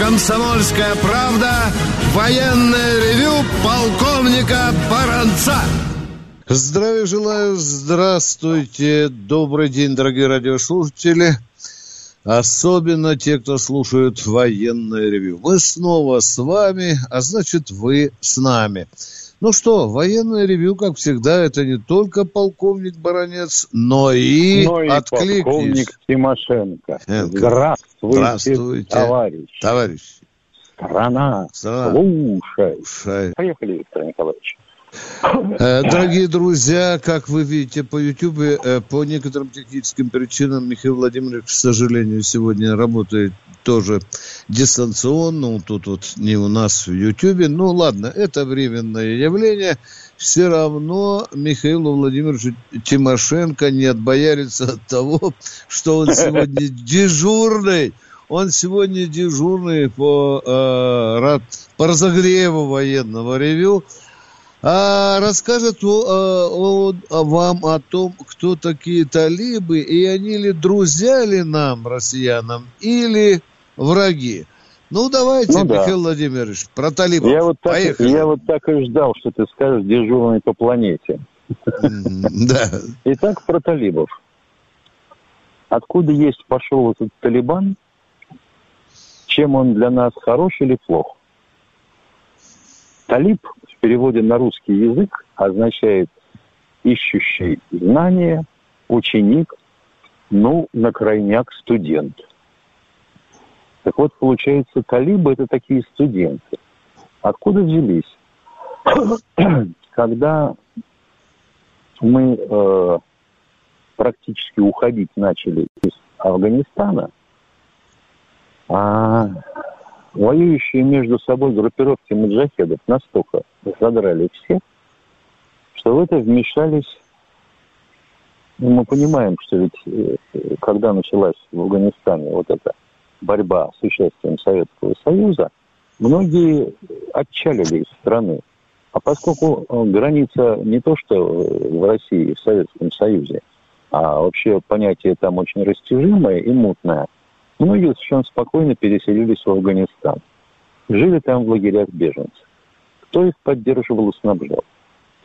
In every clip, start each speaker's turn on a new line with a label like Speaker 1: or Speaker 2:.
Speaker 1: «Комсомольская правда» военное ревю полковника Баранца.
Speaker 2: Здравия желаю, здравствуйте, добрый день, дорогие радиослушатели. Особенно те, кто слушают военное ревю. Мы снова с вами, а значит вы с нами. Ну что, военное ревю, как всегда, это не только полковник Баранец, но и,
Speaker 3: но и откликнись. полковник Тимошенко.
Speaker 2: Здравствуйте, Здравствуйте,
Speaker 3: товарищ.
Speaker 2: Товарищ.
Speaker 3: Страна, Страна. слушай. слушай. Поехали, Виктор Николаевич.
Speaker 2: Э, дорогие друзья, как вы видите по YouTube, э, по некоторым техническим причинам Михаил Владимирович, к сожалению, сегодня работает тоже дистанционно. Тут вот не у нас в YouTube. Ну ладно, это временное явление. Все равно Михаилу Владимировичу Тимошенко не отбоярится от того, что он сегодня дежурный. Он сегодня дежурный по, э, по разогреву военного ревю а, расскажет о, о, о, вам о том, кто такие талибы, и они ли друзья ли нам, россиянам, или враги. Ну, давайте, ну, да. Михаил Владимирович, про талибов.
Speaker 3: Я вот, так, Поехали. я вот так и ждал, что ты скажешь дежурный по планете. Да. Итак, про талибов. Откуда есть пошел этот Талибан? Чем он для нас хорош или плох? Талиб в переводе на русский язык означает ищущий знания, ученик, ну, на крайняк студент. Так вот, получается, талибы – это такие студенты. Откуда взялись? Когда мы э, практически уходить начали из Афганистана, а воюющие между собой группировки маджахедов настолько задрали все, что в это вмешались ну, мы понимаем, что ведь э, когда началась в Афганистане вот эта борьба с участием Советского Союза, многие отчалили из страны. А поскольку э, граница не то, что в России, в Советском Союзе, а вообще понятие там очень растяжимое и мутное – Многие совершенно спокойно переселились в Афганистан. Жили там в лагерях беженцев. Кто их поддерживал и снабжал?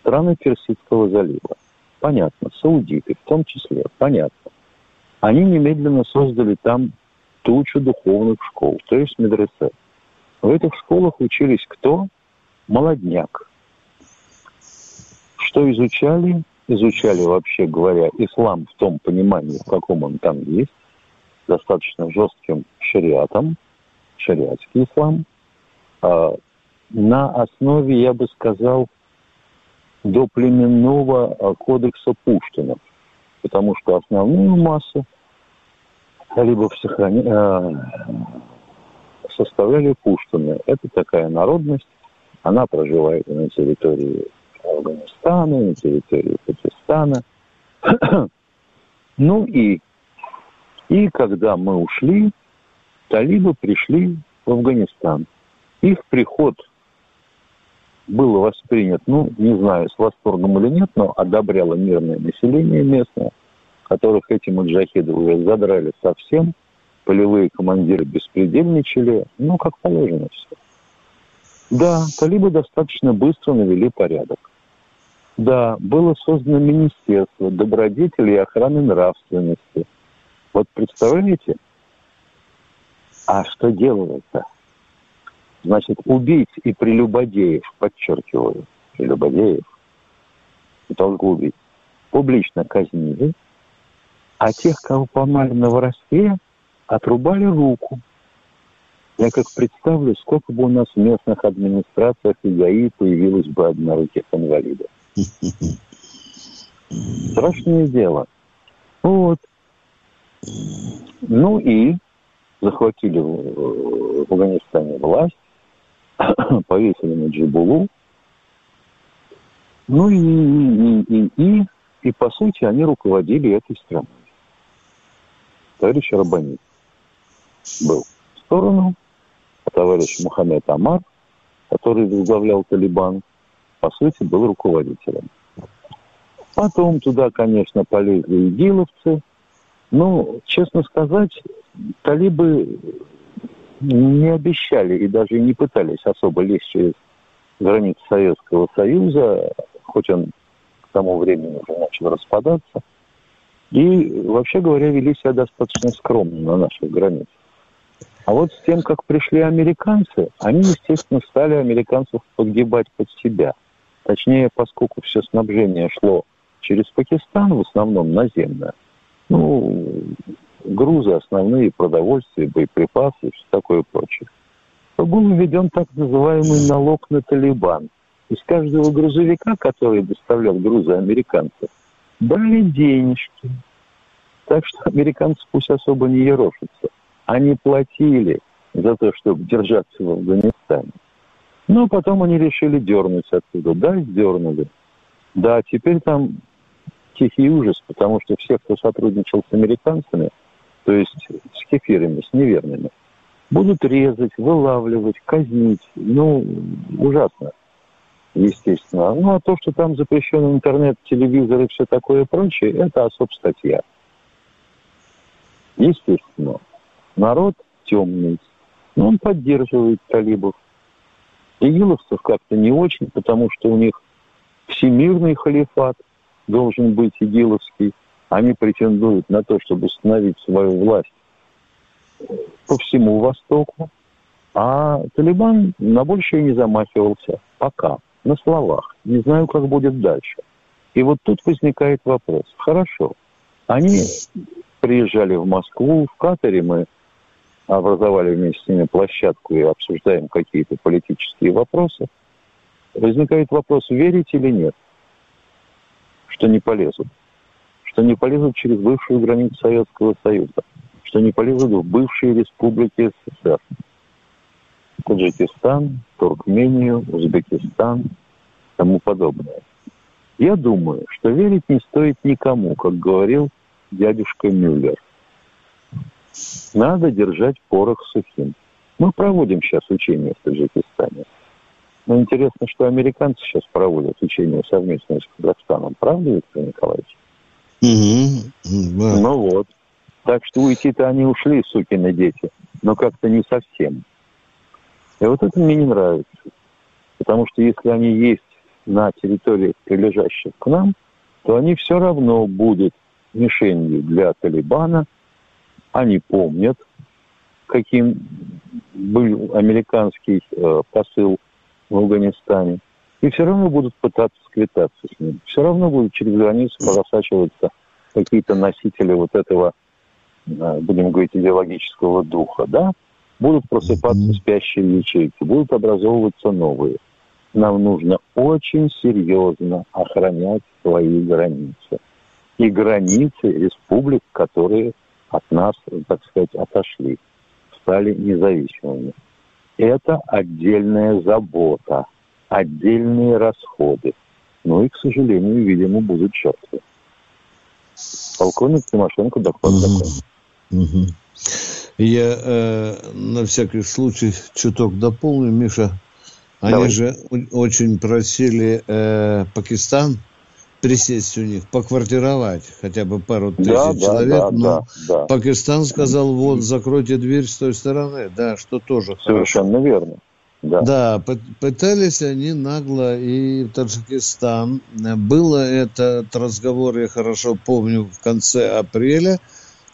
Speaker 3: Страны Персидского залива. Понятно. Саудиты в том числе. Понятно. Они немедленно создали там тучу духовных школ, то есть медресе. В этих школах учились кто? Молодняк. Что изучали? Изучали, вообще говоря, ислам в том понимании, в каком он там есть достаточно жестким шариатом, шариатский ислам, а, на основе, я бы сказал, доплеменного а, кодекса Пушкина, потому что основную массу талибов сохрани... А, составляли Пуштуны. Это такая народность, она проживает на территории Афганистана, на территории Пакистана. ну и и когда мы ушли, талибы пришли в Афганистан. Их приход был воспринят, ну, не знаю, с восторгом или нет, но одобряло мирное население местное, которых эти маджахиды уже задрали совсем, полевые командиры беспредельничали, ну, как положено все. Да, талибы достаточно быстро навели порядок. Да, было создано Министерство добродетели и охраны нравственности – вот представляете? А что делается? Значит, убийц и прелюбодеев, подчеркиваю, прелюбодеев, только убийц, публично казнили, а тех, кого поймали на воровстве, отрубали руку. Я как представлю, сколько бы у нас в местных администрациях и ГАИ появилось бы одноруких инвалидов. Страшное дело. Вот. Ну и захватили в, Афганистане власть, повесили на Джибулу. Ну и, и, и, и, и, по сути, они руководили этой страной. Товарищ Рабани был в сторону, а товарищ Мухаммед Амар, который возглавлял Талибан, по сути, был руководителем. Потом туда, конечно, полезли игиловцы – ну, честно сказать, талибы не обещали и даже не пытались особо лезть через границы Советского Союза, хоть он к тому времени уже начал распадаться. И, вообще говоря, вели себя достаточно скромно на наших границах. А вот с тем, как пришли американцы, они, естественно, стали американцев подгибать под себя. Точнее, поскольку все снабжение шло через Пакистан, в основном наземное, ну, грузы основные, продовольствие, боеприпасы все такое прочее, то был введен так называемый налог на Талибан. Из каждого грузовика, который доставлял грузы американцев, брали денежки. Так что американцы пусть особо не ерошатся. Они платили за то, чтобы держаться в Афганистане. Но потом они решили дернуть оттуда. Да, дернули. Да, теперь там тихий ужас, потому что все, кто сотрудничал с американцами, то есть с кефирами, с неверными, будут резать, вылавливать, казнить. Ну, ужасно, естественно. Ну, а то, что там запрещен интернет, телевизор и все такое прочее, это особ статья. Естественно. Народ темный. Но он поддерживает талибов. Игиловцев как-то не очень, потому что у них всемирный халифат должен быть игиловский. Они претендуют на то, чтобы установить свою власть по всему Востоку. А Талибан на большее не замахивался. Пока. На словах. Не знаю, как будет дальше. И вот тут возникает вопрос. Хорошо. Они приезжали в Москву, в Катаре мы образовали вместе с ними площадку и обсуждаем какие-то политические вопросы, возникает вопрос, верить или нет, что не полезут. Что не полезут через бывшую границу Советского Союза. Что не полезут в бывшие республики СССР. Таджикистан, Туркмению, Узбекистан, тому подобное. Я думаю, что верить не стоит никому, как говорил дядюшка Мюллер. Надо держать порох сухим. Мы проводим сейчас учения в Таджикистане. Но интересно, что американцы сейчас проводят учения совместно с Казахстаном. Правда, Виктор Николаевич? Угу. Да. Ну вот. Так что уйти-то они ушли, сукины дети, но как-то не совсем. И вот это мне не нравится. Потому что если они есть на территории, прилежащих к нам, то они все равно будут мишенью для Талибана – они помнят, каким был американский э, посыл в Афганистане. И все равно будут пытаться сквитаться с ним. Все равно будут через границу просачиваться какие-то носители вот этого, э, будем говорить, идеологического духа, да? Будут просыпаться спящие ячейки, будут образовываться новые. Нам нужно очень серьезно охранять свои границы. И границы республик, которые от нас, так сказать, отошли, стали независимыми. Это отдельная забота, отдельные расходы. Ну и, к сожалению, видимо, будут жертвы. Полковник Тимошенко доклад
Speaker 2: угу. Угу. Я э, на всякий случай чуток дополню, Миша. Они Давай. же очень просили э, Пакистан присесть у них, поквартировать хотя бы пару тысяч да, человек, да, но да, да. Пакистан сказал, вот, закройте дверь с той стороны, да, что тоже
Speaker 3: Совершенно хорошо. верно.
Speaker 2: Да. да, пытались они нагло и в Таджикистан. Было этот разговор, я хорошо помню, в конце апреля.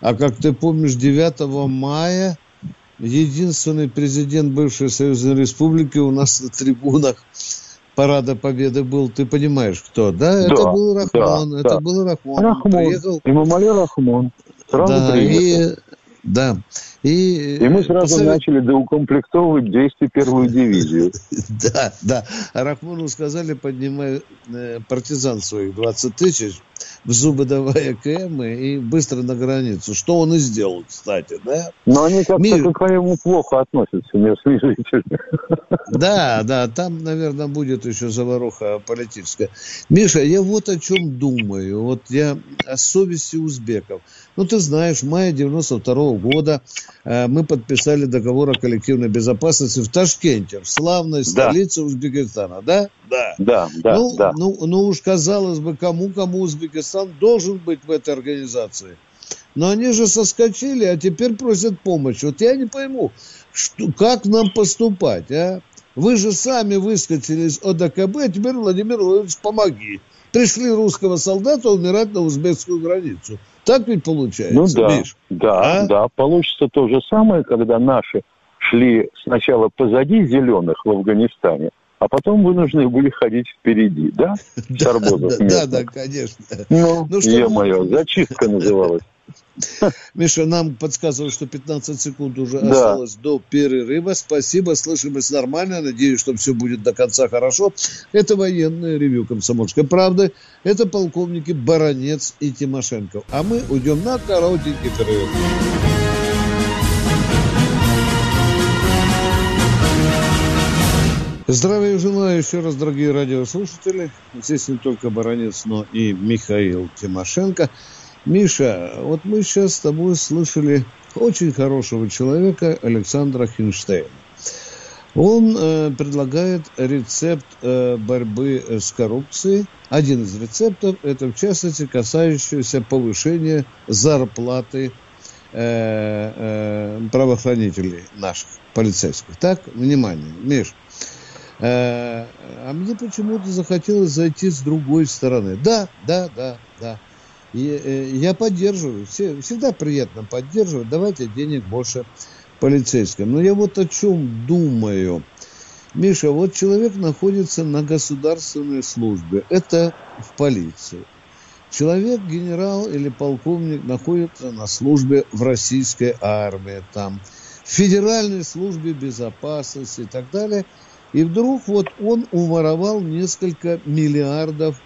Speaker 2: А как ты помнишь, 9 мая единственный президент бывшей Союзной Республики у нас на трибунах Парада Победы был, ты понимаешь, кто, да? да это был Рахмон, да, это да. был Рахмон.
Speaker 3: Рахмон, приехал... Имамали Рахмон.
Speaker 2: Сразу да, приехал. и да.
Speaker 3: И, и мы сразу посовет... начали доукомплектовывать 201-ю дивизию.
Speaker 2: Да, да. Рахмону сказали, поднимай э, партизан своих 20 тысяч, в зубы давая КМ и быстро на границу. Что он и сделал, кстати, да?
Speaker 3: Но они как-то Мир... к КМу плохо относятся, не слышите.
Speaker 2: Да, да, там, наверное, будет еще заваруха политическая. Миша, я вот о чем думаю. Вот я о совести узбеков. Ну, ты знаешь, в мае 92 -го года э, мы подписали договор о коллективной безопасности в Ташкенте, в славной столице да. Узбекистана, да?
Speaker 3: Да. Да, да,
Speaker 2: ну,
Speaker 3: да.
Speaker 2: Ну, ну уж казалось бы, кому-кому Узбекистан должен быть в этой организации. Но они же соскочили, а теперь просят помощи. Вот я не пойму, что, как нам поступать, а? Вы же сами выскочили из ОДКБ, а теперь, Владимир Владимирович, помоги. Пришли русского солдата умирать на узбекскую границу. Так ведь получается,
Speaker 3: Ну да, Миш? да, а? да. Получится то же самое, когда наши шли сначала позади зеленых в Афганистане, а потом вынуждены были ходить впереди, да?
Speaker 2: Да, да, да, конечно.
Speaker 3: Ну, ну что, мое, зачистка называлась.
Speaker 2: Миша, нам подсказывают, что 15 секунд уже да. осталось до перерыва. Спасибо, слышимость нормально. Надеюсь, что все будет до конца хорошо. Это военное ревю «Комсомольской правды». Это полковники Баранец и Тимошенко. А мы уйдем на коротенький перерыв. Здравия желаю еще раз, дорогие радиослушатели. Здесь не только Баранец, но и Михаил Тимошенко – Миша, вот мы сейчас с тобой слышали очень хорошего человека Александра Хинштейна. Он э, предлагает рецепт э, борьбы с коррупцией. Один из рецептов – это, в частности, касающийся повышения зарплаты э, э, правоохранителей наших, полицейских. Так, внимание, Миш. Э, а мне почему-то захотелось зайти с другой стороны. Да, да, да, да. Э, я поддерживаю, все, всегда приятно поддерживать, давайте денег больше полицейским. Но я вот о чем думаю. Миша, вот человек находится на государственной службе, это в полиции. Человек, генерал или полковник, находится на службе в российской армии, там, в федеральной службе безопасности и так далее. И вдруг вот он уворовал несколько миллиардов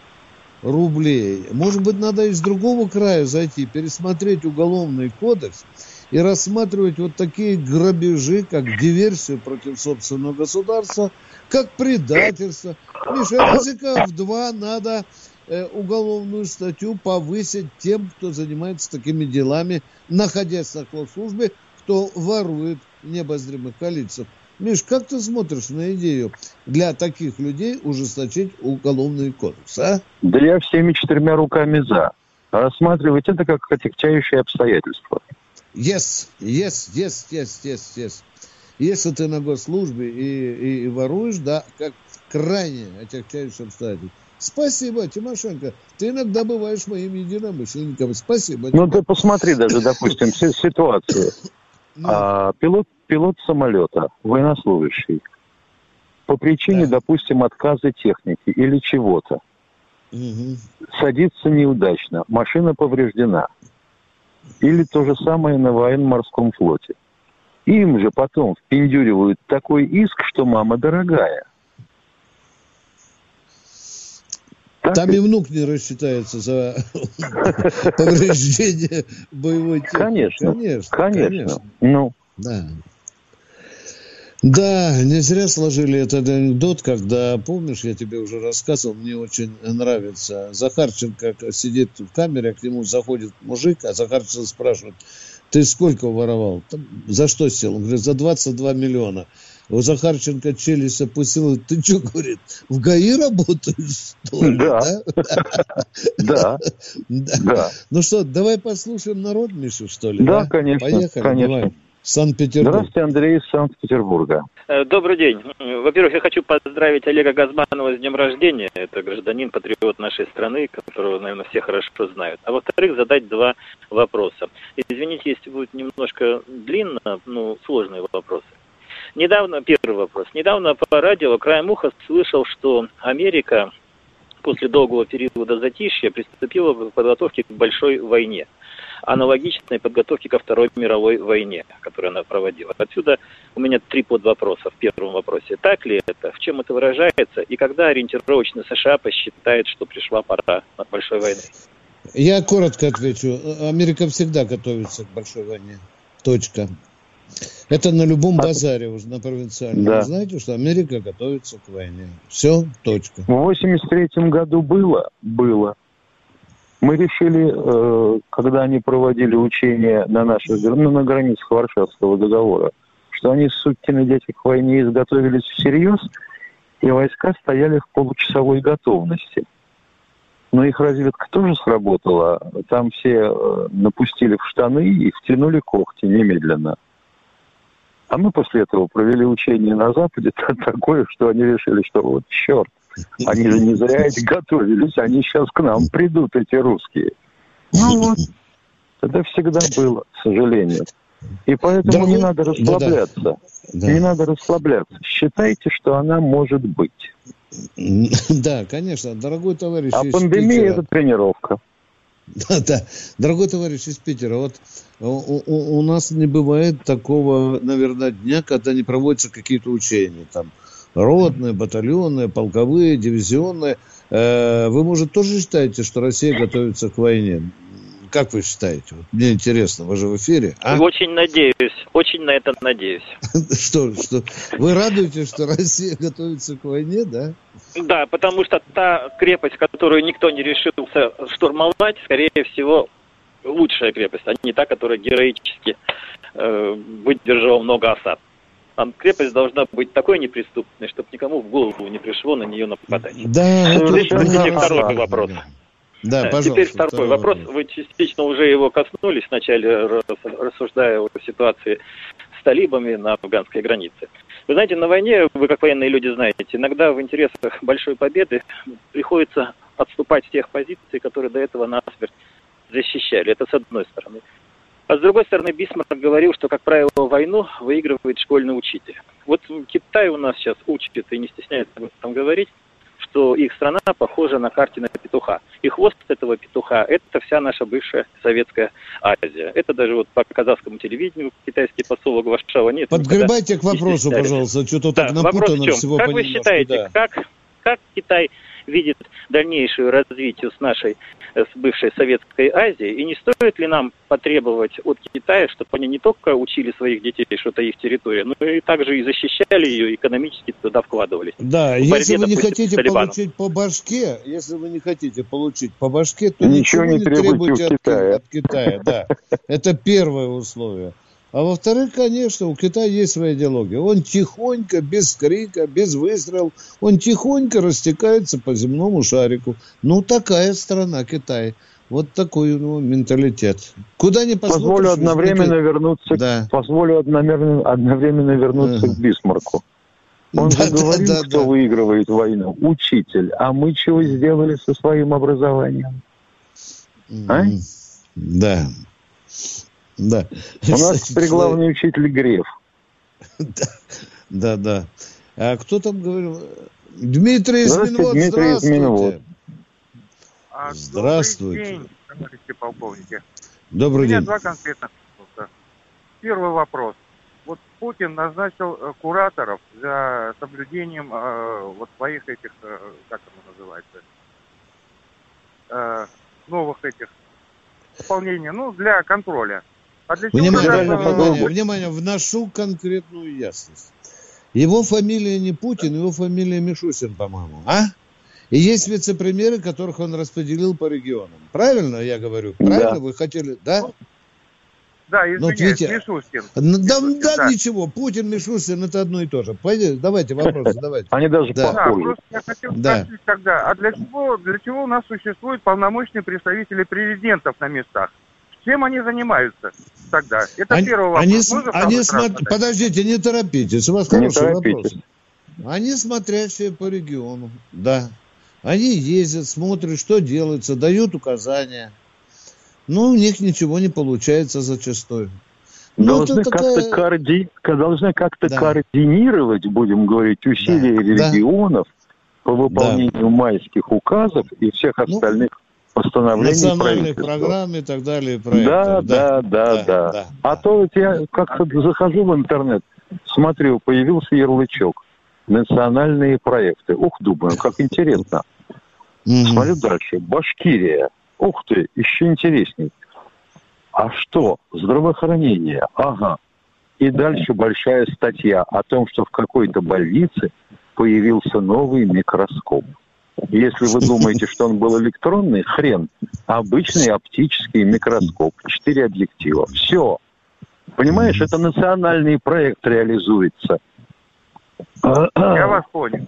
Speaker 2: рублей. Может быть, надо из другого края зайти, пересмотреть уголовный кодекс и рассматривать вот такие грабежи, как диверсию против собственного государства, как предательство. Миша, разика в два надо э, уголовную статью повысить тем, кто занимается такими делами, находясь на службе, кто ворует в необозримых количествах. Миш, как ты смотришь на идею для таких людей ужесточить уголовный кодекс, а?
Speaker 3: Да я всеми четырьмя руками за. Рассматривать это как отягчающее обстоятельство.
Speaker 2: Yes, yes, yes, yes, yes, yes. Если ты на госслужбе и, и, и воруешь, да, как крайне отягчающее обстоятельство. Спасибо, Тимошенко. Ты иногда бываешь моим единомышленником. Спасибо.
Speaker 3: Ну, ты посмотри даже, допустим, ситуацию. Ну. А, пилот, пилот самолета, военнослужащий, по причине, да. допустим, отказа техники или чего-то, угу. садится неудачно, машина повреждена. Или то же самое на военно-морском флоте. Им же потом впендюривают такой иск, что мама дорогая.
Speaker 2: Там и внук не рассчитается за повреждение боевой техники.
Speaker 3: Конечно, конечно, конечно. Ну.
Speaker 2: Да. Да, не зря сложили этот анекдот, когда, помнишь, я тебе уже рассказывал, мне очень нравится. Захарченко сидит в камере, а к нему заходит мужик, а Захарченко спрашивает, ты сколько воровал? За что сел? Он говорит, за 22 миллиона. У Захарченко челюсть опустила. Ты что, говорит, в ГАИ работаешь, что
Speaker 3: ли? Да. Да.
Speaker 2: Да. Ну что, давай послушаем народ, Миша, что ли?
Speaker 3: Да, конечно.
Speaker 2: Поехали,
Speaker 3: конечно.
Speaker 2: Санкт-Петербург.
Speaker 3: Здравствуйте, Андрей из Санкт-Петербурга.
Speaker 4: Э, добрый день. Во-первых, я хочу поздравить Олега Газманова с днем рождения. Это гражданин, патриот нашей страны, которого, наверное, все хорошо знают. А во-вторых, задать два вопроса. Извините, если будет немножко длинно, ну, сложные вопросы. Недавно, первый вопрос. Недавно по радио краем уха слышал, что Америка после долгого периода затишья приступила к подготовке к большой войне, аналогичной подготовке ко Второй мировой войне, которую она проводила. Отсюда у меня три подвопроса в первом вопросе. Так ли это? В чем это выражается? И когда ориентировочно США посчитает, что пришла пора от большой войны?
Speaker 2: Я коротко отвечу. Америка всегда готовится к большой войне. Точка. Это на любом базаре уже, на провинциальном. Да. Вы знаете, что Америка готовится к войне. Все, точка.
Speaker 3: В 83 году было? Было. Мы решили, э, когда они проводили учения на наших, ну, на границах Варшавского договора, что они, сукины дети, к войне изготовились всерьез, и войска стояли в получасовой готовности. Но их разведка тоже сработала. Там все э, напустили в штаны и втянули когти немедленно. А мы после этого провели учение на Западе такое, что они решили, что вот черт, они же не зря эти готовились, они сейчас к нам придут, эти русские. Ну вот, это всегда было, к сожалению. И поэтому Дорогой... не надо расслабляться. Да, да. Не надо расслабляться. Считайте, что она может быть.
Speaker 2: Да, конечно, дорогой товарищ.
Speaker 3: А пандемия – это тренировка.
Speaker 2: Да, да. Дорогой товарищ из Питера, вот у, у, у нас не бывает такого, наверное, дня, когда не проводятся какие-то учения. Там ротные, батальонные, полковые, дивизионные. Э, вы, может, тоже считаете, что Россия готовится к войне? Как вы считаете? Вот мне интересно, вы же в эфире.
Speaker 4: А? Очень надеюсь, очень на это надеюсь.
Speaker 2: Что, что? Вы радуетесь, что Россия готовится к войне, да?
Speaker 4: Да, потому что та крепость, которую никто не решился штурмовать, скорее всего, лучшая крепость, а не та, которая героически э, выдержала много осад. А крепость должна быть такой неприступной, чтобы никому в голову не пришло на нее нападать.
Speaker 2: Да,
Speaker 4: Здесь это второй вопрос. Да. Да, э, пожалуйста. Теперь второй второй вопрос. Вы частично уже его коснулись вначале, рассуждая о ситуации с талибами на афганской границе. Вы знаете, на войне, вы как военные люди знаете, иногда в интересах большой победы приходится отступать с тех позиций, которые до этого насмерть защищали. Это с одной стороны. А с другой стороны, Бисмарк говорил, что, как правило, войну выигрывает школьный учитель. Вот Китай у нас сейчас учит и не стесняется об этом говорить что их страна похожа на карте на петуха. И хвост этого петуха – это вся наша бывшая Советская Азия. Это даже вот по казахскому телевидению китайский посол Варшава нет.
Speaker 2: Подгребайте к вопросу, пожалуйста, что-то да, так напутано всего
Speaker 4: Как вы считаете, да. как, как Китай видит дальнейшее развитие с нашей с бывшей Советской Азии, и не стоит ли нам потребовать от Китая, чтобы они не только учили своих детей, что это их территория, но и также и защищали ее, экономически туда вкладывались.
Speaker 2: Да, если вы не хотите получить по башке, если вы не хотите получить по башке, то
Speaker 3: ничего, ничего не требуйте, требуйте от, Китая.
Speaker 2: от Китая. Да, это первое условие. А во-вторых, конечно, у Китая есть своя идеология. Он тихонько, без крика, без выстрелов, он тихонько растекается по земному шарику. Ну, такая страна Китай. Вот такой у него менталитет. Куда не
Speaker 3: Позволю одновременно вернуться, да. позволю одновременно, одновременно вернуться uh-huh. к Бисмарку. Он да, же да, говорил, да, кто да. выигрывает войну. Учитель. А мы чего сделали со своим образованием?
Speaker 2: А? Да. Да.
Speaker 3: У нас теперь главный учитель Греф.
Speaker 2: Да, да. А кто там говорил? Дмитрий Изминвод, Дмитрий здравствуйте.
Speaker 5: А, здравствуйте. Добрый день, товарищи полковники.
Speaker 2: Добрый
Speaker 5: У меня
Speaker 2: день.
Speaker 5: два конкретных вопроса. Первый вопрос. Вот Путин назначил э, кураторов за соблюдением э, вот своих этих, э, как это называется, э, новых этих исполнения, ну, для контроля.
Speaker 2: А для внимание, внимание, внимание, вношу конкретную ясность. Его фамилия не Путин, его фамилия Мишусин, по-моему. А? И есть вице-премьеры, которых он распределил по регионам. Правильно я говорю? Правильно да. вы хотели? Да?
Speaker 5: Да, извиняюсь, ну, видите, Мишустин.
Speaker 2: Да, Мишустин, да, да, ничего, Путин, Мишустин, это одно и то же. Пойдите, давайте вопросы, давайте.
Speaker 3: Они даже
Speaker 5: да. похожи. Да, просто я хотел спросить тогда, а для чего, для чего у нас существуют полномочные представители президентов на местах? Чем они занимаются тогда? Это
Speaker 2: они,
Speaker 5: первый вопрос. Они,
Speaker 2: они см... Подождите, не торопитесь. У вас не хороший торопитесь. вопрос. Они смотрящие по региону, да. Они ездят, смотрят, что делается, дают указания. Но у них ничего не получается зачастую.
Speaker 3: Ну, должны как-то такая... коорди... должны как-то да. координировать, будем говорить, усилия да. регионов да. по выполнению да. майских указов и всех ну, остальных постановлений
Speaker 2: Национальных программ и так далее.
Speaker 3: Да, да, да, да, да, да. А то вот я как-то захожу в интернет, смотрю, появился ярлычок. Национальные проекты. Ух, думаю, как интересно. Смотрю дальше. Башкирия. Ух ты, еще интересней. А что? Здравоохранение. Ага. И дальше большая статья о том, что в какой-то больнице появился новый микроскоп. Если вы думаете, что он был электронный, хрен. Обычный оптический микроскоп, четыре объектива. Все. Понимаешь, это национальный проект реализуется.
Speaker 5: Я вас понял.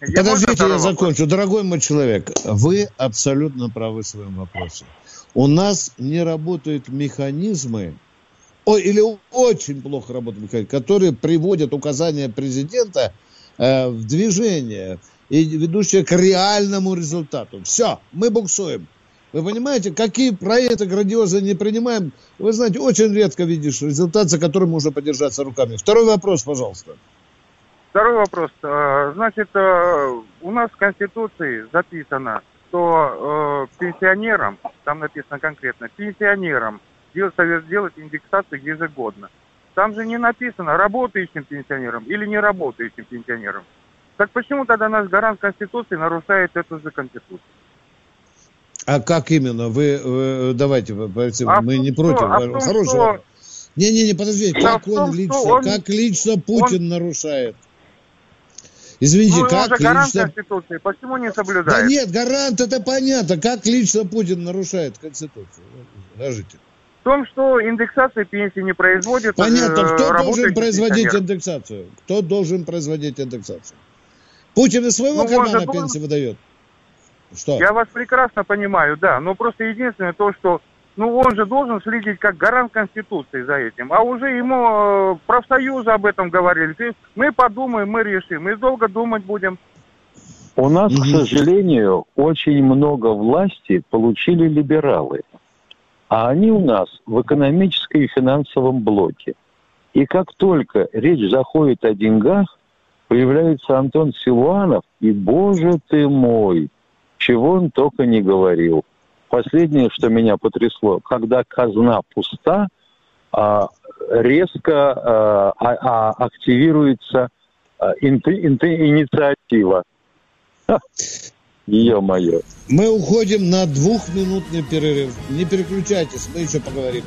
Speaker 2: Подождите, я закончу. Дорогой мой человек, вы абсолютно правы в своем вопросе. У нас не работают механизмы, ой, или очень плохо работают механизмы, которые приводят указания президента э, в движение и ведущие к реальному результату. Все, мы буксуем. Вы понимаете, какие проекты грандиозные не принимаем, вы знаете, очень редко видишь результат, за которым можно подержаться руками. Второй вопрос, пожалуйста.
Speaker 5: Второй вопрос. Э, значит, э, у нас в Конституции записано, что э, пенсионерам, там написано конкретно, пенсионерам делать, делать индексацию ежегодно. Там же не написано работающим пенсионерам или не работающим пенсионерам. Так почему тогда наш гарант Конституции нарушает эту же Конституцию?
Speaker 2: А как именно? Вы, вы давайте, а мы не против. А том, Хороший что... Не-не-не, подождите, как он том, лично, он... как лично Путин он... нарушает? Извините, ну, как
Speaker 5: он гарант лично... Конституции, почему не соблюдает?
Speaker 2: Да нет, гарант, это понятно. Как лично Путин нарушает Конституцию? Скажите.
Speaker 5: В том, что индексация пенсии не производит.
Speaker 2: Понятно, э, кто должен производить индексацию? Кто должен производить индексацию? Путин из своего ну, кармана должен... пенсии выдает?
Speaker 5: Что? Я вас прекрасно понимаю, да. Но просто единственное то, что ну, он же должен следить как гарант Конституции за этим. А уже ему э, профсоюзы об этом говорили. Мы подумаем, мы решим. Мы долго думать будем.
Speaker 3: У нас, к сожалению, очень много власти получили либералы. А они у нас в экономическом и финансовом блоке. И как только речь заходит о деньгах, появляется Антон Силуанов, и, боже ты мой, чего он только не говорил. Последнее, что меня потрясло, когда казна пуста, а, резко а, а, активируется инициатива. Ё-моё.
Speaker 2: Мы уходим на двухминутный перерыв. Не переключайтесь, мы еще поговорим.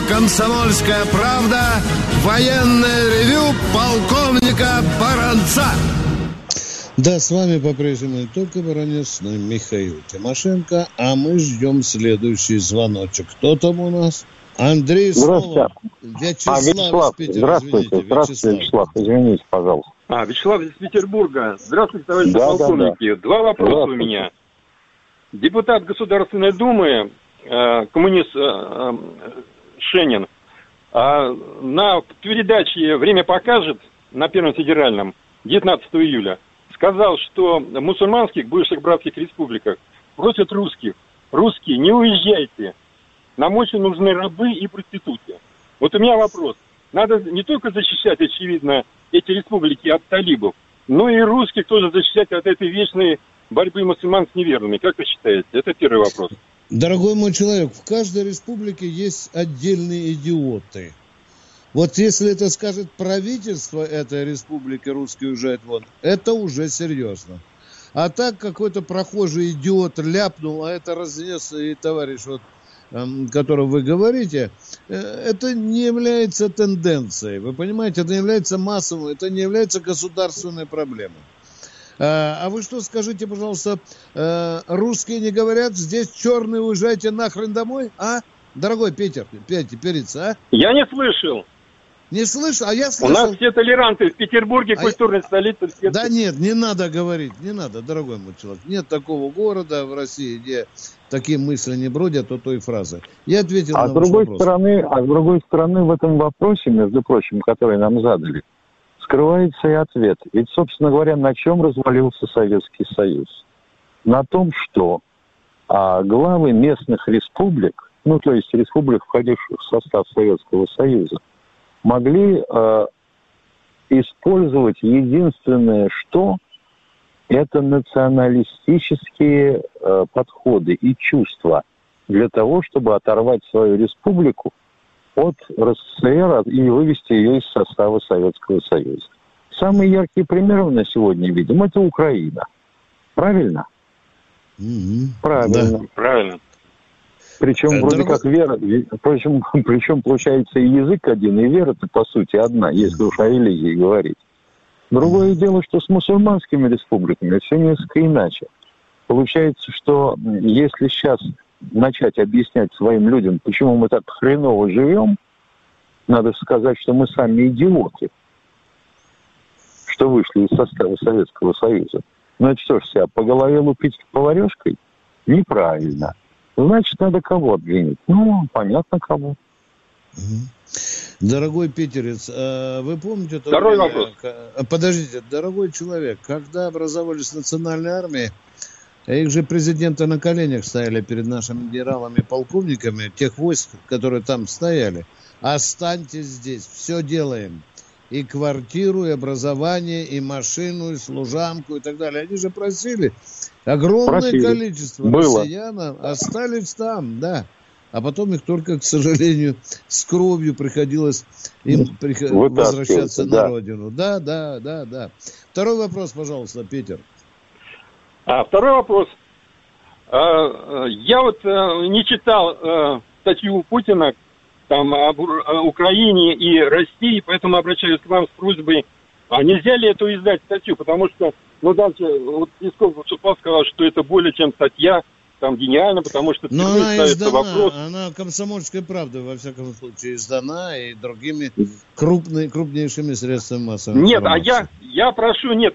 Speaker 1: Радио «Комсомольская правда» военное ревю полковника Баранца.
Speaker 2: Да, с вами по-прежнему не только Баранец, но и Михаил Тимошенко. А мы ждем следующий звоночек. Кто там у нас? Андрей
Speaker 3: Здравствуйте. Вячеслав, а, Вячеслав. Питера, здравствуйте, извините, здравствуйте, Вячеслав. Извините, пожалуйста.
Speaker 6: А, Вячеслав из Петербурга. Здравствуйте, товарищи да, полковники. Да, да. Два вопроса у меня. Депутат Государственной Думы, э, коммунист э, э, Шенин, э, на передаче «Время покажет» на Первом федеральном 19 июля – сказал, что в мусульманских бывших братских республиках просят русских, русские, не уезжайте, нам очень нужны рабы и проститутки. Вот у меня вопрос. Надо не только защищать, очевидно, эти республики от талибов, но и русских тоже защищать от этой вечной борьбы мусульман с неверными. Как вы считаете? Это первый вопрос.
Speaker 2: Дорогой мой человек, в каждой республике есть отдельные идиоты. Вот если это скажет правительство этой республики, русские уезжают вон, это уже серьезно. А так какой-то прохожий идиот ляпнул, а это разнес и товарищ, вот, эм, которого вы говорите, э, это не является тенденцией. Вы понимаете, это не является массовым, это не является государственной проблемой. Э, а вы что скажите, пожалуйста, э, русские не говорят, здесь черные, уезжайте нахрен домой, а? Дорогой Питер, Петя, Перец, а?
Speaker 6: Я не слышал.
Speaker 2: Не слышал, а я слышал.
Speaker 6: У нас все толеранты в Петербурге, а культурной столице. Все...
Speaker 2: Да нет, не надо говорить, не надо, дорогой мой человек. Нет такого города в России, где такие мысли не бродят от той фразы. Я ответил
Speaker 3: а
Speaker 2: на
Speaker 3: с другой вопрос. стороны, А с другой стороны, в этом вопросе, между прочим, который нам задали, скрывается и ответ. Ведь, собственно говоря, на чем развалился Советский Союз? На том, что а, главы местных республик, ну, то есть республик, входивших в состав Советского Союза, могли э, использовать единственное, что это националистические э, подходы и чувства для того, чтобы оторвать свою республику от РСФСР и вывести ее из состава Советского Союза. Самый яркий пример на сегодня видим – это Украина. Правильно?
Speaker 2: Mm-hmm.
Speaker 3: Правильно.
Speaker 6: Да. Правильно.
Speaker 3: Причем э, вроде как вера, причем, причем получается и язык один, и вера-то по сути одна, если уж о религии говорить. Другое дело, что с мусульманскими республиками все несколько иначе. Получается, что если сейчас начать объяснять своим людям, почему мы так хреново живем, надо сказать, что мы сами идиоты, что вышли из состава Советского Союза. Ну это что ж, себя по голове лупить поварешкой? Неправильно. Значит, надо кого обвинить? Ну, понятно, кого.
Speaker 2: Дорогой питерец, а вы помните...
Speaker 6: Второй время, вопрос.
Speaker 2: Подождите, дорогой человек, когда образовались национальные армии, их же президенты на коленях стояли перед нашими генералами, полковниками, тех войск, которые там стояли. Останьтесь здесь, все делаем. И квартиру, и образование, и машину, и служанку, и так далее. Они же просили. Огромное просили. количество Было. россиян остались там, да. А потом их только, к сожалению, с кровью приходилось им приход... возвращаться да. на родину. Да, да, да, да. Второй вопрос, пожалуйста, Питер.
Speaker 6: А второй вопрос. А, я вот э, не читал э, статью Путина там об Украине и России, поэтому обращаюсь к вам с просьбой, а нельзя ли эту издать статью? Потому что, ну, дальше, вот Песков выступал, сказал, что это более чем статья, там гениально, потому что
Speaker 2: Но она издана, вопрос. она комсомольская правда, во всяком случае, издана и другими крупные, крупнейшими средствами массовой
Speaker 6: Нет, информации. а я, я прошу, нет,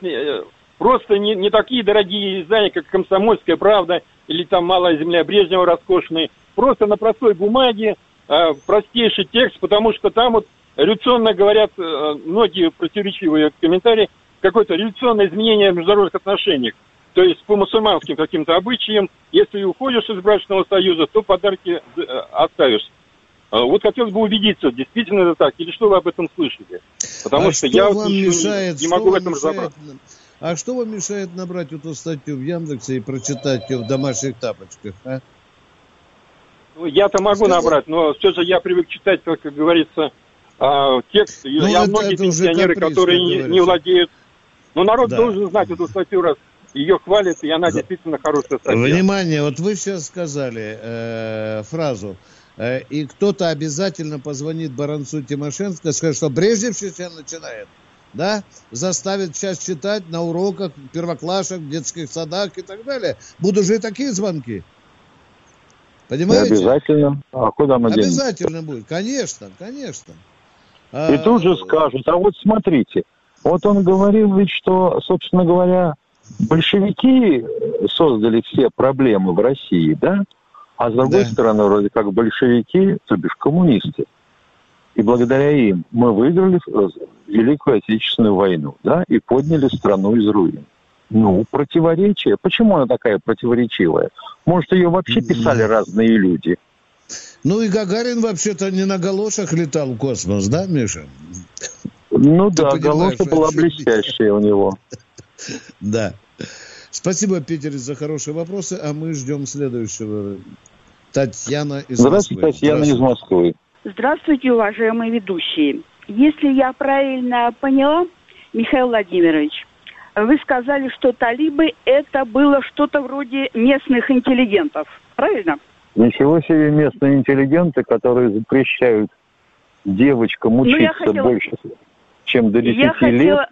Speaker 6: просто не, не такие дорогие издания, как «Комсомольская правда» или там «Малая земля Брежнева» роскошные. Просто на простой бумаге э, простейший текст, потому что там вот революционно говорят э, многие противоречивые комментарии, какое-то революционное изменение в международных отношениях. То есть по мусульманским каким-то обычаям, если уходишь из брачного союза, то подарки э, оставишь. А вот хотелось бы убедиться, действительно это так, или что вы об этом слышали? Потому а что, что я вот мешает, не, могу в этом разобраться.
Speaker 2: А что вам мешает набрать эту статью в Яндексе и прочитать ее в домашних тапочках, а?
Speaker 6: Ну, я-то могу Скажи... набрать, но все же я привык читать, как говорится, а, текст. Ну, я это, многие это пенсионеры, каприз, которые не, не владеют. Но народ да. должен знать эту статью, раз ее хвалят, и она да. действительно хорошая статья.
Speaker 2: Внимание, вот вы сейчас сказали э, фразу, э, и кто-то обязательно позвонит Баранцу Тимошенко, скажет, что Брежнев сейчас начинает да, заставит сейчас читать на уроках первоклашек, в детских садах и так далее. Будут же и такие звонки. Понимаете?
Speaker 3: И обязательно. А куда мы
Speaker 2: Обязательно денемся? будет, конечно, конечно.
Speaker 3: А, и а... тут же скажут, а вот смотрите, вот он говорил ведь, что, собственно говоря, большевики создали все проблемы в России, да? А с другой да. стороны, вроде как большевики, то бишь коммунисты, и благодаря им мы выиграли э, Великую Отечественную войну, да, и подняли страну из руин. Ну, противоречие. Почему она такая противоречивая? Может, ее вообще писали разные люди?
Speaker 2: Ну и Гагарин вообще-то не на галошах летал в космос, да, Миша?
Speaker 3: Ну Ты да, галоша была блестящая у него.
Speaker 2: Да. Спасибо, Питер, за хорошие вопросы, а мы ждем следующего. Татьяна из Москвы.
Speaker 3: Здравствуйте, Татьяна из Москвы.
Speaker 7: Здравствуйте, уважаемые ведущие. Если я правильно поняла, Михаил Владимирович, вы сказали, что талибы это было что-то вроде местных интеллигентов, правильно?
Speaker 3: Ничего себе местные интеллигенты, которые запрещают девочкам учиться ну, хотела... больше, чем до 10 я хотела... лет.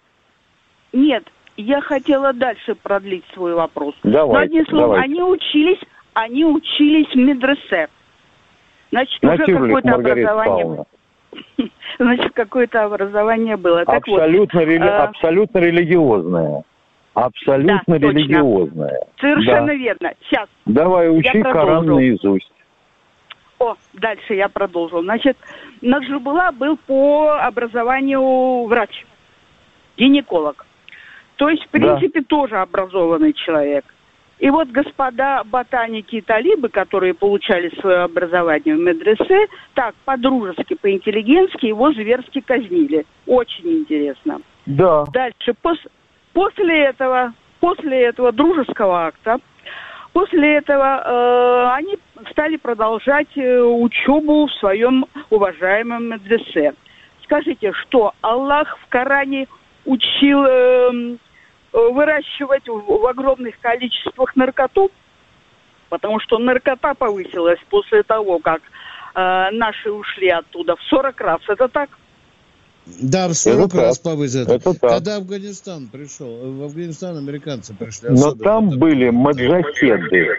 Speaker 7: Нет, я хотела дальше продлить свой вопрос.
Speaker 3: Давай, Но одним словом,
Speaker 7: они учились, они учились в медресе. Значит, уже какое-то образование... Значит, какое-то образование было.
Speaker 3: Абсолютно,
Speaker 7: вот,
Speaker 3: рели... а... абсолютно религиозное. Абсолютно да, религиозное.
Speaker 7: Совершенно да. верно. Сейчас.
Speaker 3: Давай, учи Коран наизусть.
Speaker 7: О, дальше я продолжу. Значит, Наджибула был по образованию врач, гинеколог. То есть, в принципе, да. тоже образованный человек. И вот господа ботаники и талибы, которые получали свое образование в медресе, так, по-дружески, по-интеллигентски его зверски казнили. Очень интересно.
Speaker 3: Да.
Speaker 7: Дальше, пос после этого, после этого дружеского акта, после этого э, они стали продолжать э, учебу в своем уважаемом медресе. Скажите, что Аллах в Коране учил э, выращивать в огромных количествах наркоту, потому что наркота повысилась после того, как э, наши ушли оттуда в 40 раз. Это так?
Speaker 2: Да, в 40 это раз повысят. Это так. Когда Афганистан пришел, в Афганистан американцы пришли.
Speaker 3: Но там так. были маджахеды.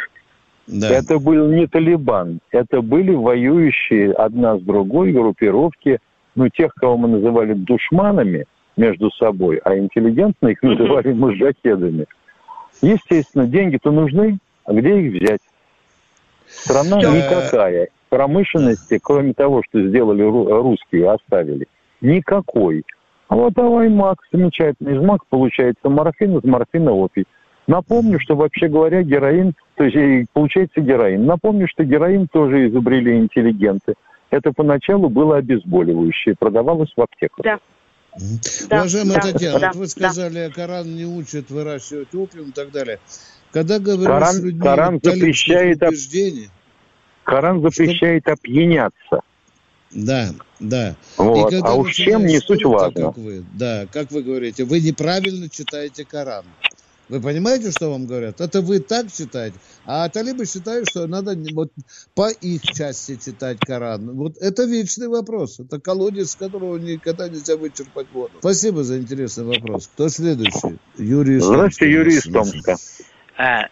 Speaker 3: Да. Это был не Талибан, это были воюющие одна с другой группировки, ну, тех, кого мы называли душманами между собой, а интеллигентно их называли маджахедами. Естественно, деньги-то нужны, а где их взять? Страна никакая. Промышленности, кроме того, что сделали русские, оставили, никакой. А вот давай мак, замечательный. Из мака получается морфин, из морфина опий. Напомню, что вообще говоря, героин, то есть получается героин. Напомню, что героин тоже изобрели интеллигенты. Это поначалу было обезболивающее, продавалось в аптеках.
Speaker 2: Да. Да, Уважаемая да, Татьяна, да, вот вы сказали, да. Коран не учит выращивать опиум и так далее. Когда говорю
Speaker 3: Коран, с людьми, Коран запрещает, убеждений, Коран запрещает что... опьяняться.
Speaker 2: Да, да.
Speaker 3: Вот. И а уж чем не суть важно.
Speaker 2: Как вы, да, как вы говорите, вы неправильно читаете Коран. Вы понимаете, что вам говорят? Это вы так читаете. А талибы считают, что надо вот по их части читать Коран. Вот это вечный вопрос. Это колодец, с которого никогда нельзя вычерпать воду. Спасибо за интересный вопрос. Кто следующий?
Speaker 3: Юрий Здравствуйте, Юрий из Томска.
Speaker 8: А,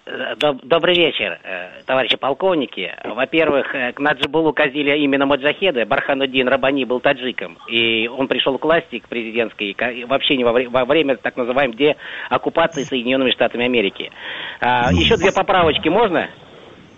Speaker 8: добрый вечер, э, товарищи полковники. Во-первых, э, к Наджибулу казили именно маджахеды. Бархануддин Рабани был таджиком. И он пришел к власти, к президентской, вообще не во, время, во время так называемой деоккупации Соединенными Штатами Америки. А, еще две поправочки можно?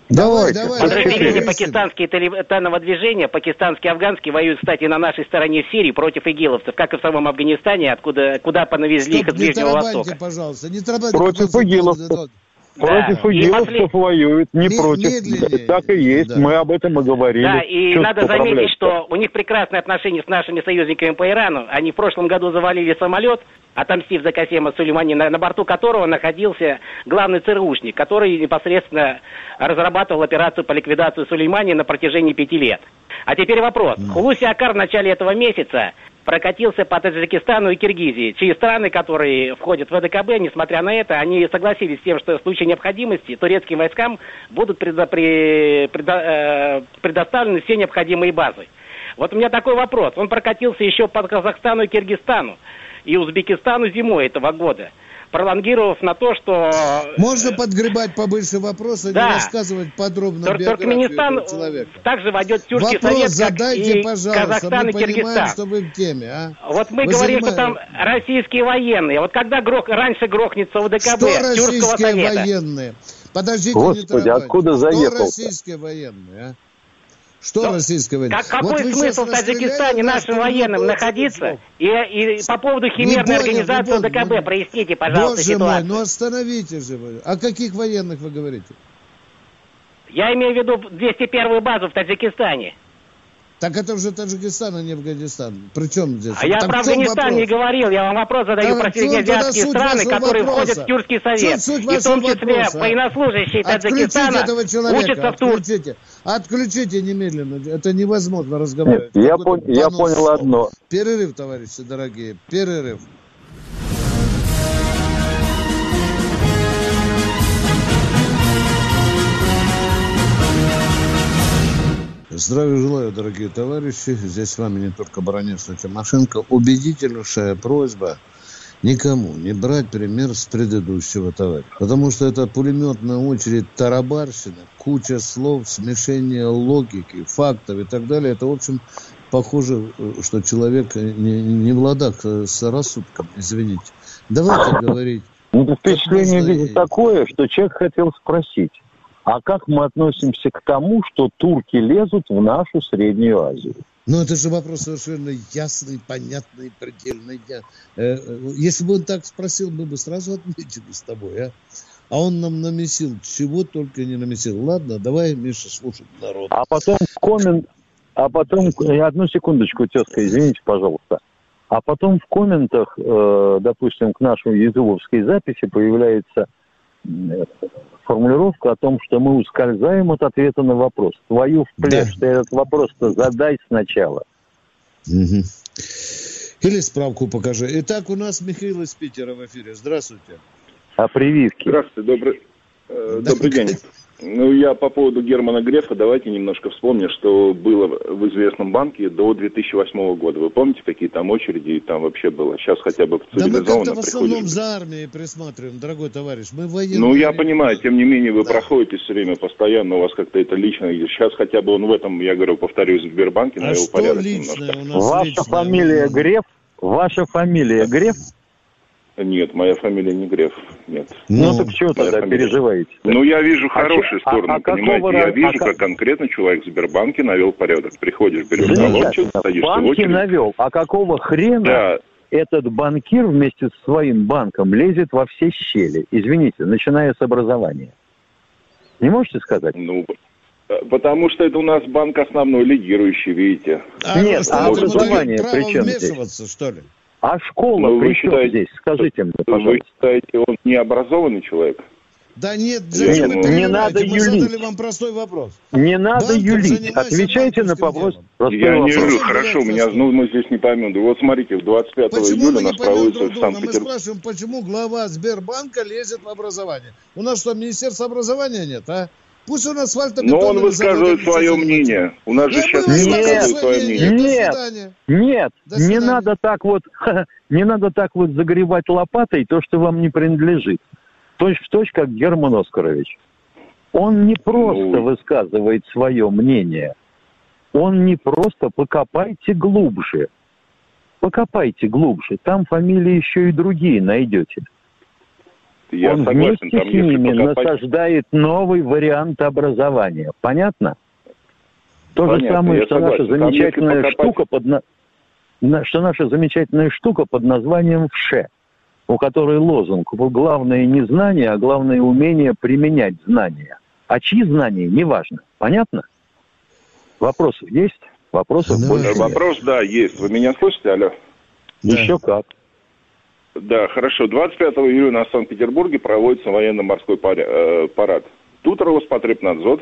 Speaker 2: Давай, давай.
Speaker 8: Подразделения пакистанские талибанного движения, пакистанские афганские, воюют, кстати, на нашей стороне в Сирии против игиловцев, как и в самом Афганистане, откуда, куда понавезли Стоп, их из Ближнего Востока.
Speaker 2: пожалуйста, не
Speaker 3: Против игиловцев. Против да. игиловцев воюют, не Мед- против. Медленнее. Так и есть, да. мы об этом и говорили.
Speaker 8: Да, и Чё надо заметить, что у них прекрасные отношения с нашими союзниками по Ирану. Они в прошлом году завалили самолет, отомстив за Касема Сулеймани, на, на борту которого находился главный ЦРУшник, который непосредственно разрабатывал операцию по ликвидации Сулеймани на протяжении пяти лет. А теперь вопрос. Mm. Хулуси Акар в начале этого месяца прокатился по Таджикистану и Киргизии, чьи страны, которые входят в ВДКБ, несмотря на это, они согласились с тем, что в случае необходимости турецким войскам будут предо, при, предо, э, предоставлены все необходимые базы. Вот у меня такой вопрос. Он прокатился еще по Казахстану и Киргизстану и Узбекистану зимой этого года – пролонгировав на то, что...
Speaker 2: Можно подгребать побольше вопросов, да. не рассказывать подробно Тур-
Speaker 8: Туркменистан
Speaker 2: человека.
Speaker 8: также войдет Тюркский
Speaker 2: Вопрос
Speaker 8: Совет,
Speaker 2: задайте,
Speaker 8: и
Speaker 2: пожалуйста.
Speaker 8: Казахстан
Speaker 2: мы
Speaker 8: и Киргизстан.
Speaker 2: что вы в теме, а?
Speaker 8: Вот мы вы говорим, занимаете... что там российские военные. Вот когда грох... раньше грохнется УДКБ
Speaker 2: Что российские Совета? военные? Подождите,
Speaker 3: Господи, не откуда заехал?
Speaker 2: Кто российские военные, а? Что Но, российская война?
Speaker 8: Как, какой вот смысл в Таджикистане нашим военным находиться? И, и по поводу химерной организации ДКБ, ну, проясните, пожалуйста,
Speaker 2: Боже ситуацию. мой, ну остановите же вы. О каких военных вы говорите?
Speaker 8: Я имею в виду 201-ю базу в Таджикистане.
Speaker 2: Так это уже Таджикистан, а не Афганистан. Причем здесь?
Speaker 8: А я про Афганистан вопрос? не говорил. Я вам вопрос задаю про среднеазиатские страны, которые вопроса. входят в Тюркский совет. Суть, и в том числе вопроса, военнослужащие Таджикистана этого человека, учатся в Турции.
Speaker 2: Отключите. Отключите немедленно. Это невозможно разговаривать.
Speaker 3: Нет, я, пон- я понял одно.
Speaker 2: Перерыв, товарищи дорогие. Перерыв. Здравия желаю, дорогие товарищи. Здесь с вами не только Баранец, но Тимошенко. Убедительнейшая просьба никому не брать пример с предыдущего товарища. Потому что это пулеметная очередь тарабарщина, куча слов, смешение логики, фактов и так далее. Это, в общем, похоже, что человек не, не в ладах с рассудком, извините. Давайте говорить.
Speaker 3: Ну, впечатление видеть такое, что человек хотел спросить. А как мы относимся к тому, что турки лезут в нашу Среднюю Азию?
Speaker 2: Ну, это же вопрос совершенно ясный, понятный, предельный. Э, э, если бы он так спросил, мы бы сразу отметили с тобой, а? А он нам намесил, чего только не намесил. Ладно, давай, Миша, слушать народ.
Speaker 3: А потом в коммент... А потом... Одну секундочку, тезка, извините, пожалуйста. А потом в комментах, э, допустим, к нашей языковской записи появляется формулировку о том, что мы ускользаем от ответа на вопрос. Твою в плешь, да. ты этот вопрос-то задай сначала.
Speaker 2: Угу. Или справку покажи. Итак, у нас Михаил из Питера в эфире. Здравствуйте.
Speaker 3: А прививки.
Speaker 6: Здравствуйте, добрый, э, добрый день.
Speaker 9: Ну, я по поводу Германа Грефа, давайте немножко вспомним, что было в известном банке до 2008 года. Вы помните, какие там очереди там вообще было? Сейчас хотя бы Да мы как-то
Speaker 2: в основном за армией присматриваем, дорогой товарищ. Мы
Speaker 9: военные. Ну, я понимаю, тем не менее, вы да. проходите все время постоянно, у вас как-то это лично. Сейчас хотя бы он в этом, я говорю, повторюсь, в Сбербанке
Speaker 2: а порядок личное немножко. У
Speaker 3: нас Ваша личное. фамилия Греф? Ваша фамилия Греф?
Speaker 9: Нет, моя фамилия не Греф. Нет.
Speaker 3: Ну, ну так что тогда фамилия... переживаете?
Speaker 9: Ну, я вижу хорошую а, сторону, а, а понимаете? Я вижу, а как конкретно человек в Сбербанке навел порядок. Приходишь, берешь
Speaker 3: талончик, садишься в очередь. навел. А какого хрена да. этот банкир вместе со своим банком лезет во все щели? Извините, начиная с образования. Не можете сказать?
Speaker 9: Ну, Потому что это у нас банк основной лидирующий, видите.
Speaker 3: А Нет, а образование при чем здесь? что ли? А школа ну, при чем считаете, здесь? Скажите мне, пожалуйста.
Speaker 9: Вы считаете, он необразованный человек?
Speaker 2: Да нет, зачем
Speaker 3: нет, не надо
Speaker 2: Мы
Speaker 3: юлить.
Speaker 2: задали вам простой вопрос.
Speaker 3: Не надо Банком юлить. Отвечайте на вопрос.
Speaker 9: Я не юлю, хорошо, меня, ну, мы здесь не поймем. Вот смотрите, 25 почему июля нас проводится в Санкт-Петербурге.
Speaker 2: Мы спрашиваем, почему глава Сбербанка лезет в образование? У нас что, Министерства образования нет, а? Пусть он асфальтобетонный
Speaker 9: Но он высказывает свое мнение. У нас же сейчас
Speaker 3: не высказывает свое мнение. Нет, нет, не надо так вот, не надо так вот загребать лопатой то, что вам не принадлежит. Точь в точь, как Герман Оскарович. Он не просто ну... высказывает свое мнение. Он не просто покопайте глубже. Покопайте глубже. Там фамилии еще и другие найдете. Я Он согласен, вместе там, с ними насаждает новый вариант образования. Понятно? То Понятно, же самое, что согласен. наша замечательная покопать... штука под что наша замечательная штука под названием ВШЕ, у которой лозунг «Главное не знание, а главное умение применять знания». А чьи знания, неважно. Понятно? Вопросов есть? Вопросов да. больше
Speaker 9: Вопрос, да, есть. Вы меня слышите, алло?
Speaker 3: Да. Еще как.
Speaker 9: Да, хорошо. 25 июня в Санкт-Петербурге проводится военно-морской э, парад. Тут Роспотребнадзор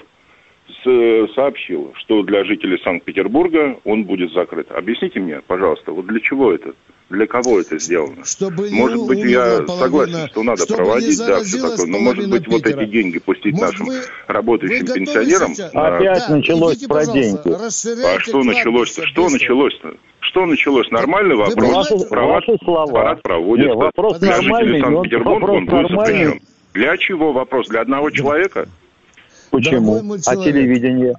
Speaker 9: сообщил, что для жителей Санкт-Петербурга он будет закрыт. Объясните мне, пожалуйста, вот для чего это? Для кого это сделано? Чтобы может быть, я половина, согласен, что надо проводить, да, все такое, но может быть, Питера. вот эти деньги пустить может, нашим вы, работающим вы пенсионерам.
Speaker 3: Сейчас? Опять да, началось идите, про деньги.
Speaker 9: А что началось-то? Что началось-то? Что началось? Нормальный вопрос.
Speaker 3: Ваши, парад, ваши слова.
Speaker 9: парад проводится.
Speaker 3: Нет, вопрос Для жителей
Speaker 9: Санкт-Петербурга он будет запрещен. Для чего вопрос? Для одного человека?
Speaker 3: Почему? А телевидение?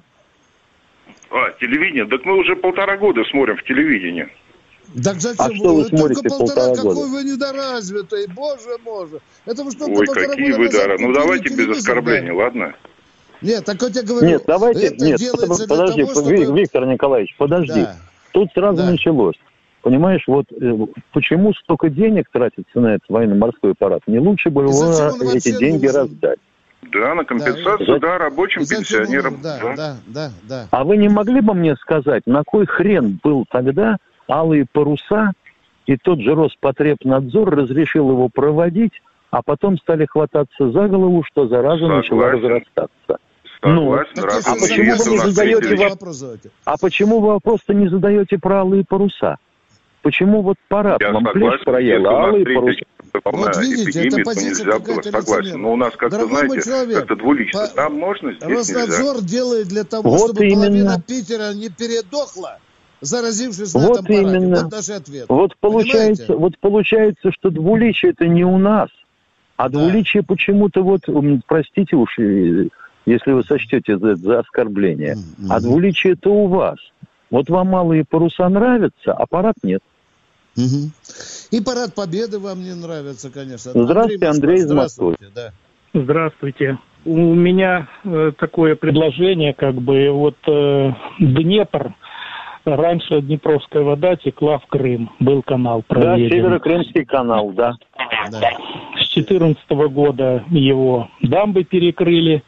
Speaker 9: А, телевидение? Так мы уже полтора года смотрим в телевидении.
Speaker 2: Так зачем?
Speaker 3: А что вы смотрите
Speaker 2: только полтора,
Speaker 3: полтора
Speaker 2: года? Какой вы недоразвитый, боже, боже.
Speaker 9: Это вы что, Ой, какие вы дара. Ну, давайте без оскорблений, да? ладно?
Speaker 2: Нет, так вот я говорю,
Speaker 3: Нет, давайте, нет, подожди, того, чтобы... Виктор Николаевич, подожди. Да. Тут сразу да. началось. Понимаешь, вот э, почему столько денег тратится на этот военно-морской аппарат? Не лучше бы его эти деньги нужен? раздать.
Speaker 9: Да, на компенсацию, да, да рабочим пенсионерам.
Speaker 2: Да, да, да, да, да.
Speaker 3: А вы не могли бы мне сказать, на кой хрен был тогда алые паруса, и тот же Роспотребнадзор разрешил его проводить, а потом стали хвататься за голову, что зараза Согласен. начала разрастаться.
Speaker 9: Ну, а
Speaker 3: почему вы не задаете вопрос? А почему вы просто не задаете про алые паруса? Почему вот парад
Speaker 9: Я вам плешь проел, а алые паруса? Вот видите, это позиция нельзя было, согласен. Но у нас как-то, знаете, человек, как-то двулично. По... Там можно, здесь
Speaker 2: Роснадзор
Speaker 9: нельзя.
Speaker 2: делает для того, вот чтобы именно. половина Питера не передохла, заразившись
Speaker 3: вот на этом именно. Вот наш ответ. Вот получается, вот получается, что двуличие это не у нас, а да. двуличие почему-то вот, простите уж, если вы сочтете это за оскорбление. Mm-hmm. А двуличие это у вас. Вот вам малые паруса нравятся, а парад нет.
Speaker 2: Угу. И парад Победы вам не нравится, конечно.
Speaker 3: Здравствуйте, Андрей из Москвы.
Speaker 10: Да. Здравствуйте. У меня э, такое предложение, как бы, вот э, Днепр, раньше Днепровская вода текла в Крым, был канал проверен.
Speaker 3: Да, Северо-Крымский канал, да.
Speaker 10: да. 2014 года его дамбы перекрыли.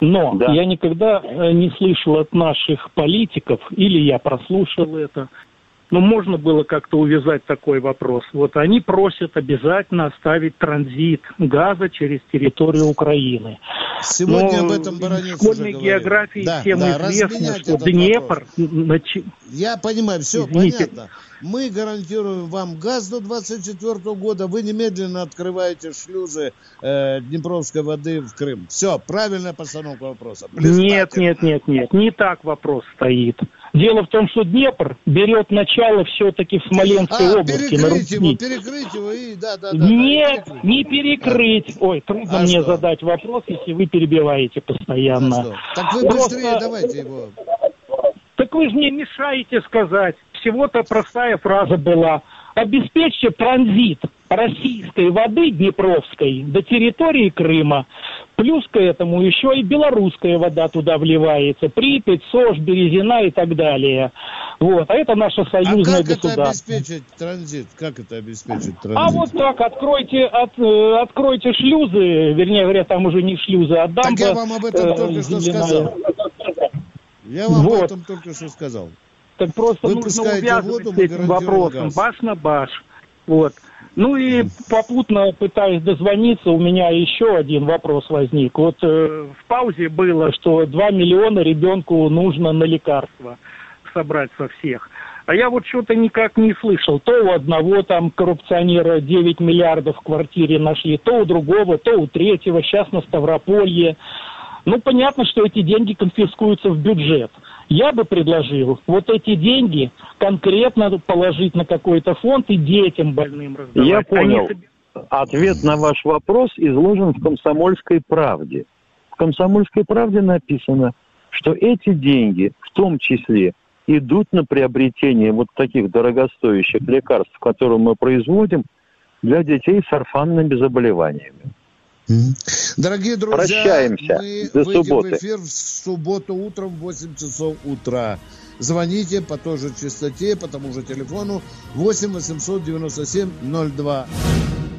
Speaker 10: Но да. я никогда э, не слышал от наших политиков, или я прослушал это, ну, можно было как-то увязать такой вопрос. Вот они просят обязательно оставить транзит газа через территорию Украины.
Speaker 2: Сегодня Но об этом Баранец
Speaker 10: В школьной географии да, всем да, известно, что Днепр...
Speaker 2: Нач... Я понимаю, все Извините. понятно. Мы гарантируем вам газ до 2024 года. Вы немедленно открываете шлюзы э, Днепровской воды в Крым. Все, правильная постановка вопроса.
Speaker 10: Нет, нет, нет, нет. Не так вопрос стоит. Дело в том, что Днепр берет начало все-таки в Смоленской а, области.
Speaker 2: Перекрыть его, перекрыть его и да, да,
Speaker 10: да. Нет, да, не перекрыть. Ой, трудно а мне что? задать вопрос, если вы перебиваете постоянно.
Speaker 2: А так вы Просто... быстрее давайте его.
Speaker 10: Так вы же мне мешаете сказать. Всего-то простая фраза была. Обеспечьте транзит российской воды Днепровской до территории Крыма. Плюс к этому еще и белорусская вода туда вливается. Припять, Сож, Березина и так далее. Вот. А это наше союзное а как государство. это
Speaker 2: обеспечить транзит? Как это обеспечить
Speaker 10: транзит? А вот так, откройте, от, э, откройте шлюзы, вернее говоря, там уже не шлюзы, а дамба. Так
Speaker 2: я вам об этом э, только что сказал. Я вам вот. об этом только что сказал.
Speaker 10: Так просто Вы нужно увязывать воду, с этим вопросом, газ. баш на баш. Вот. Ну и попутно пытаясь дозвониться, у меня еще один вопрос возник. Вот э, в паузе было, что 2 миллиона ребенку нужно на лекарства собрать со всех. А я вот что-то никак не слышал. То у одного там коррупционера 9 миллиардов в квартире нашли, то у другого, то у третьего, сейчас на Ставрополье. Ну, понятно, что эти деньги конфискуются в бюджет. Я бы предложил вот эти деньги конкретно положить на какой-то фонд и детям больным раздавать.
Speaker 11: Я понял. Они... Ответ на ваш вопрос изложен в «Комсомольской правде». В «Комсомольской правде» написано, что эти деньги в том числе идут на приобретение вот таких дорогостоящих лекарств, которые мы производим для детей с орфанными заболеваниями.
Speaker 2: Дорогие друзья,
Speaker 11: Прощаемся.
Speaker 2: мы До выйдем субботы. в эфир в субботу утром в 8 часов утра. Звоните по той же частоте, по тому же телефону 8 897 02.